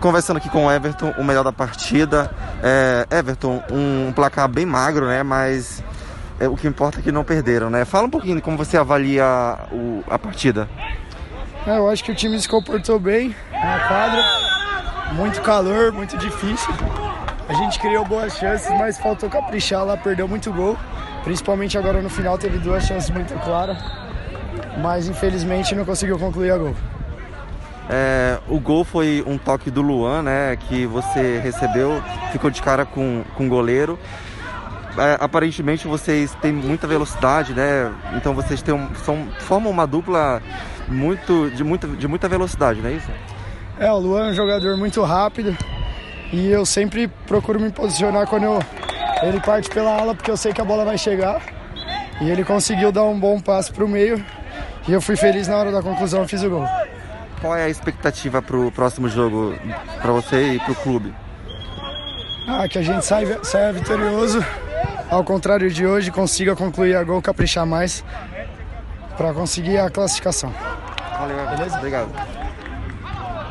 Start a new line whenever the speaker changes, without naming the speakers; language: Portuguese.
conversando aqui com o Everton, o melhor da partida. É, Everton, um placar bem magro, né? Mas é, o que importa é que não perderam, né? Fala um pouquinho como você avalia o, a partida.
É, eu acho que o time se comportou bem na quadra. Muito calor, muito difícil. A gente criou boas chances, mas faltou caprichar lá, perdeu muito gol. Principalmente agora no final teve duas chances muito claras. Mas infelizmente não conseguiu concluir a gol.
É, o gol foi um toque do Luan, né? Que você recebeu, ficou de cara com, com o goleiro. É, aparentemente vocês têm muita velocidade, né? Então vocês têm um, são, formam uma dupla muito de, muita, de muita velocidade, não é isso?
É, o Luan é um jogador muito rápido e eu sempre procuro me posicionar quando eu, ele parte pela ala porque eu sei que a bola vai chegar. E ele conseguiu dar um bom passe para o meio e eu fui feliz na hora da conclusão, fiz o gol.
Qual é a expectativa para o próximo jogo para você e para o clube?
Ah, que a gente saia, saia vitorioso, ao contrário de hoje, consiga concluir a gol, caprichar mais para conseguir a classificação.
Valeu, beleza? Obrigado.